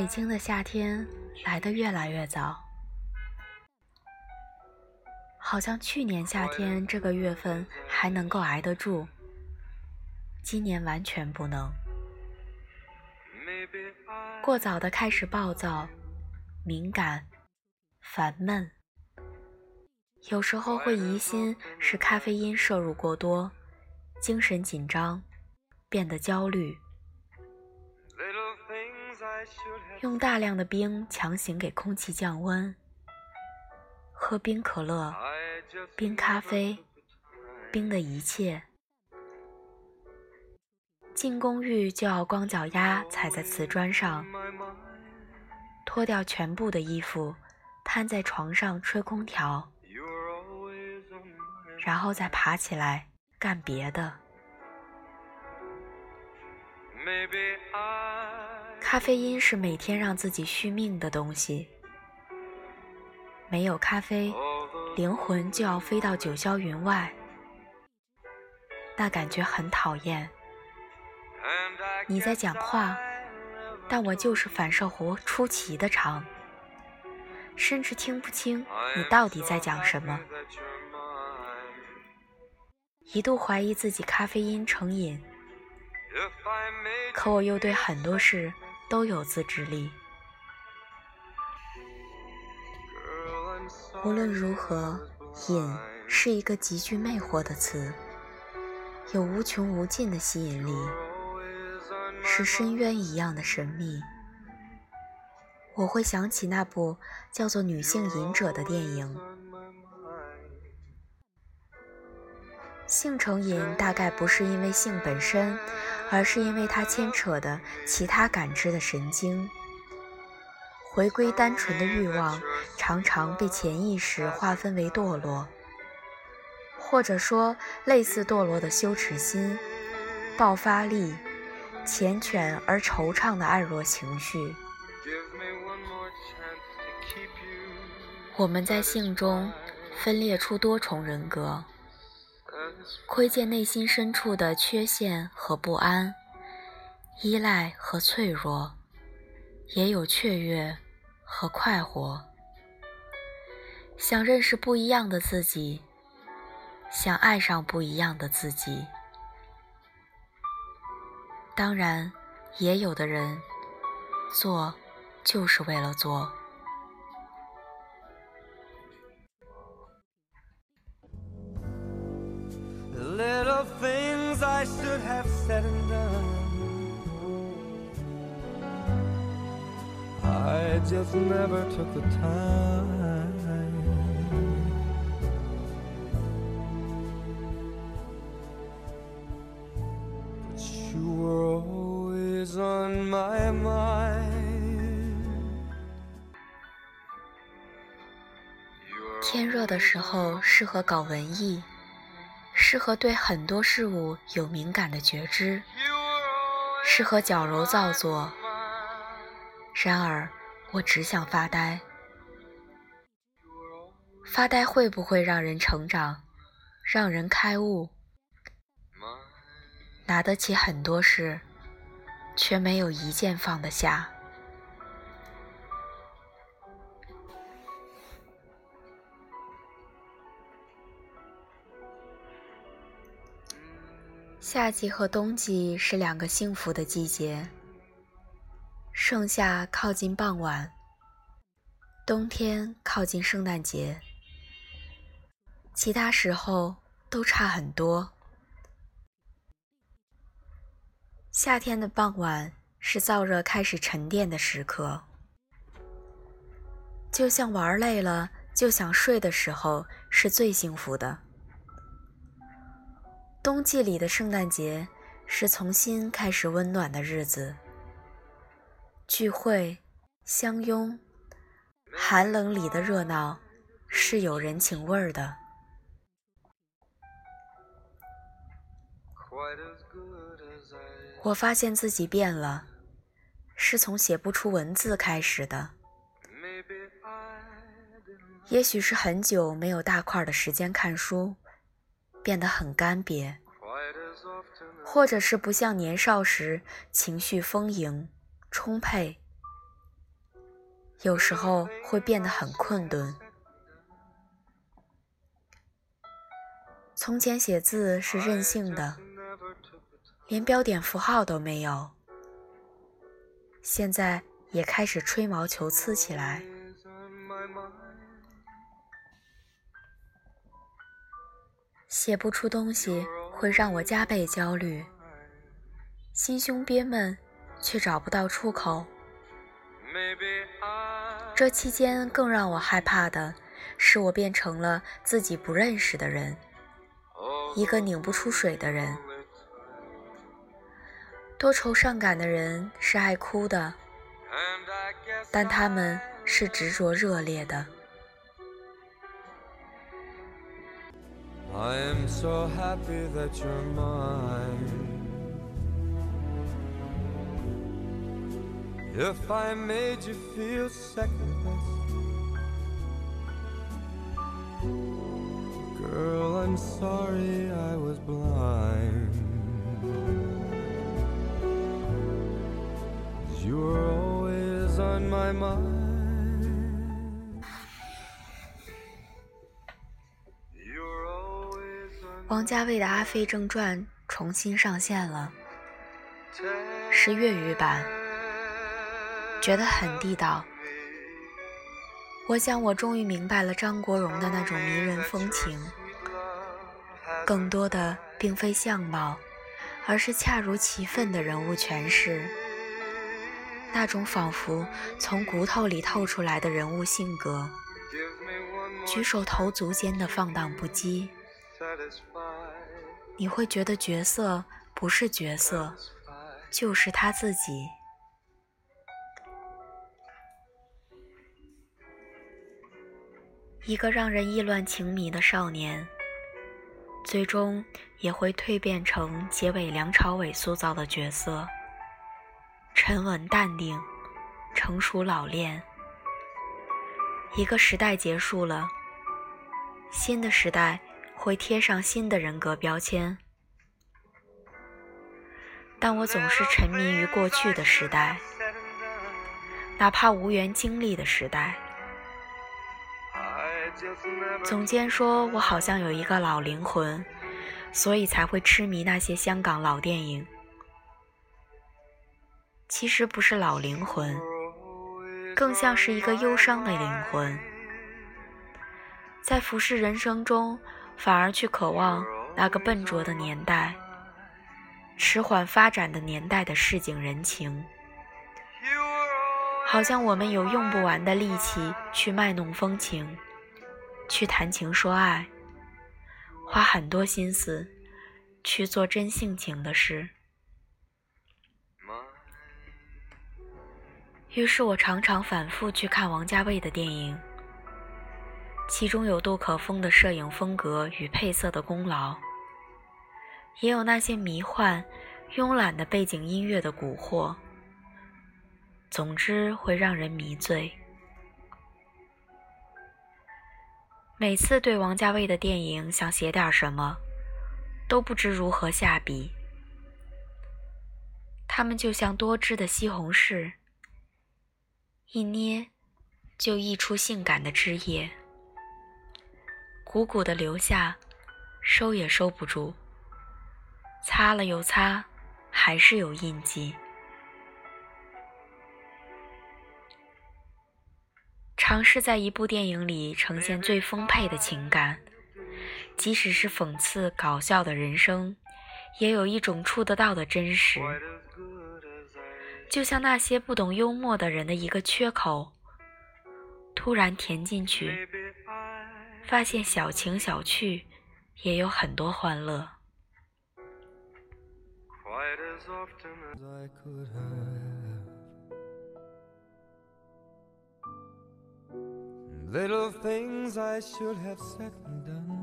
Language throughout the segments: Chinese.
北京的夏天来得越来越早，好像去年夏天这个月份还能够挨得住，今年完全不能。过早的开始暴躁、敏感、烦闷，有时候会疑心是咖啡因摄入过多，精神紧张，变得焦虑。用大量的冰强行给空气降温，喝冰可乐、冰咖啡、冰的一切。进公寓就要光脚丫踩在瓷砖上，脱掉全部的衣服，瘫在床上吹空调，然后再爬起来干别的。咖啡因是每天让自己续命的东西，没有咖啡，灵魂就要飞到九霄云外，那感觉很讨厌。你在讲话，但我就是反射弧出奇的长，甚至听不清你到底在讲什么。一度怀疑自己咖啡因成瘾，可我又对很多事都有自制力。无论如何，瘾是一个极具魅惑的词，有无穷无尽的吸引力。是深渊一样的神秘。我会想起那部叫做《女性隐者》的电影。性成瘾大概不是因为性本身，而是因为它牵扯的其他感知的神经。回归单纯的欲望，常常被潜意识划分为堕落，或者说类似堕落的羞耻心、爆发力。缱绻而惆怅的爱弱情绪。我们在性中分裂出多重人格，窥见内心深处的缺陷和不安，依赖和脆弱，也有雀跃和快活。想认识不一样的自己，想爱上不一样的自己。当然，也有的人做就是为了做。天热的时候适合搞文艺，适合对很多事物有敏感的觉知，适合矫揉造作。然而，我只想发呆。发呆会不会让人成长，让人开悟？拿得起很多事，却没有一件放得下。夏季和冬季是两个幸福的季节。盛夏靠近傍晚，冬天靠近圣诞节，其他时候都差很多。夏天的傍晚是燥热开始沉淀的时刻，就像玩累了就想睡的时候是最幸福的。冬季里的圣诞节是重新开始温暖的日子，聚会、相拥，寒冷里的热闹是有人情味儿的。我发现自己变了，是从写不出文字开始的。也许是很久没有大块的时间看书。变得很干瘪，或者是不像年少时情绪丰盈、充沛，有时候会变得很困顿。从前写字是任性的，连标点符号都没有，现在也开始吹毛求疵起来。写不出东西会让我加倍焦虑，心胸憋闷，却找不到出口。这期间更让我害怕的是，我变成了自己不认识的人，一个拧不出水的人。多愁善感的人是爱哭的，但他们是执着热烈的。I am so happy that you're mine. If I made you feel second best, girl, I'm sorry I was blind. You were always on my mind. 王家卫的《阿飞正传》重新上线了，是粤语版，觉得很地道。我想，我终于明白了张国荣的那种迷人风情，更多的并非相貌，而是恰如其分的人物诠释，那种仿佛从骨头里透出来的人物性格，举手投足间的放荡不羁。你会觉得角色不是角色，就是他自己。一个让人意乱情迷的少年，最终也会蜕变成结尾梁朝伟塑造的角色：沉稳淡定，成熟老练。一个时代结束了，新的时代。会贴上新的人格标签，但我总是沉迷于过去的时代，哪怕无缘经历的时代。总监说我好像有一个老灵魂，所以才会痴迷那些香港老电影。其实不是老灵魂，更像是一个忧伤的灵魂，在浮世人生中。反而去渴望那个笨拙的年代、迟缓发展的年代的市井人情，好像我们有用不完的力气去卖弄风情，去谈情说爱，花很多心思去做真性情的事。于是我常常反复去看王家卫的电影。其中有杜可风的摄影风格与配色的功劳，也有那些迷幻、慵懒的背景音乐的蛊惑。总之，会让人迷醉。每次对王家卫的电影想写点什么，都不知如何下笔。他们就像多汁的西红柿，一捏就溢出性感的汁液。鼓鼓的流下，收也收不住。擦了又擦，还是有印记。尝试在一部电影里呈现最丰沛的情感，即使是讽刺搞笑的人生，也有一种触得到的真实。就像那些不懂幽默的人的一个缺口，突然填进去。发现小情小趣也有很多欢乐。Little things I should have said and done.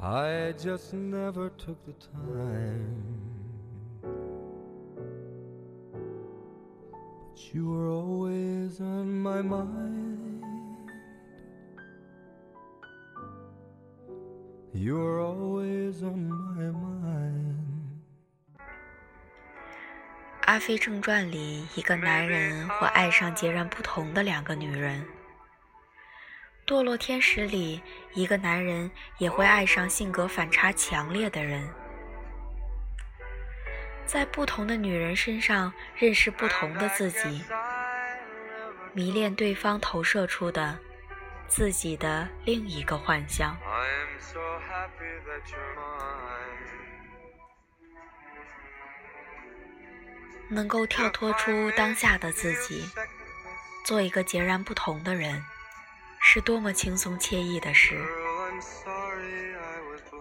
I just never took the time. you were always on my mind. You were always on my mind. 阿飞正传》里，一个男人会爱上截然不同的两个女人；《堕落天使》里，一个男人也会爱上性格反差强烈的人。在不同的女人身上认识不同的自己，迷恋对方投射出的自己的另一个幻象。能够跳脱出当下的自己，做一个截然不同的人，是多么轻松惬意的事！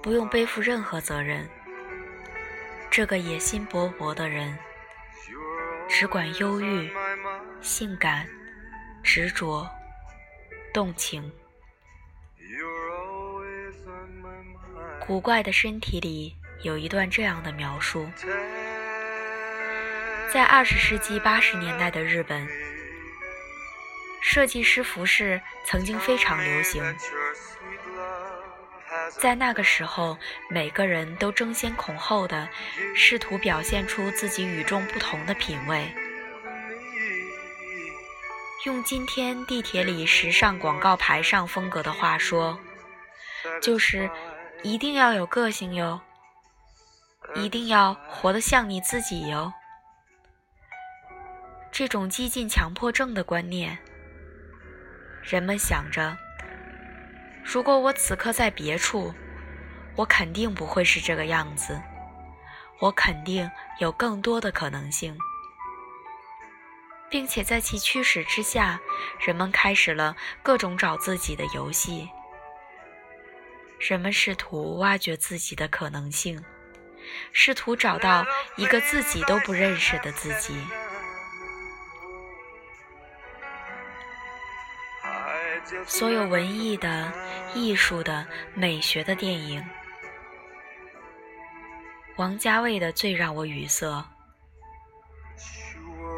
不用背负任何责任。这个野心勃勃的人，只管忧郁、性感、执着、动情。古怪的身体里有一段这样的描述。在二十世纪八十年代的日本，设计师服饰曾经非常流行。在那个时候，每个人都争先恐后的试图表现出自己与众不同的品味。用今天地铁里时尚广告牌上风格的话说，就是一定要有个性哟，一定要活得像你自己哟。这种激进强迫症的观念，人们想着：如果我此刻在别处，我肯定不会是这个样子，我肯定有更多的可能性，并且在其驱使之下，人们开始了各种找自己的游戏。人们试图挖掘自己的可能性，试图找到一个自己都不认识的自己。所有文艺的、艺术的、美学的电影，王家卫的最让我语塞，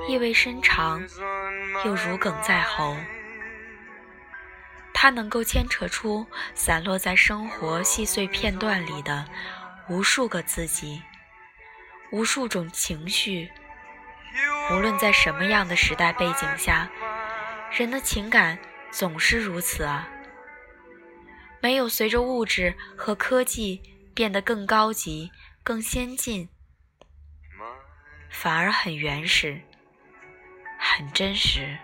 意味深长又如鲠在喉。它能够牵扯出散落在生活细碎片段里的无数个自己，无数种情绪。无论在什么样的时代背景下，人的情感。总是如此啊，没有随着物质和科技变得更高级、更先进，反而很原始、很真实。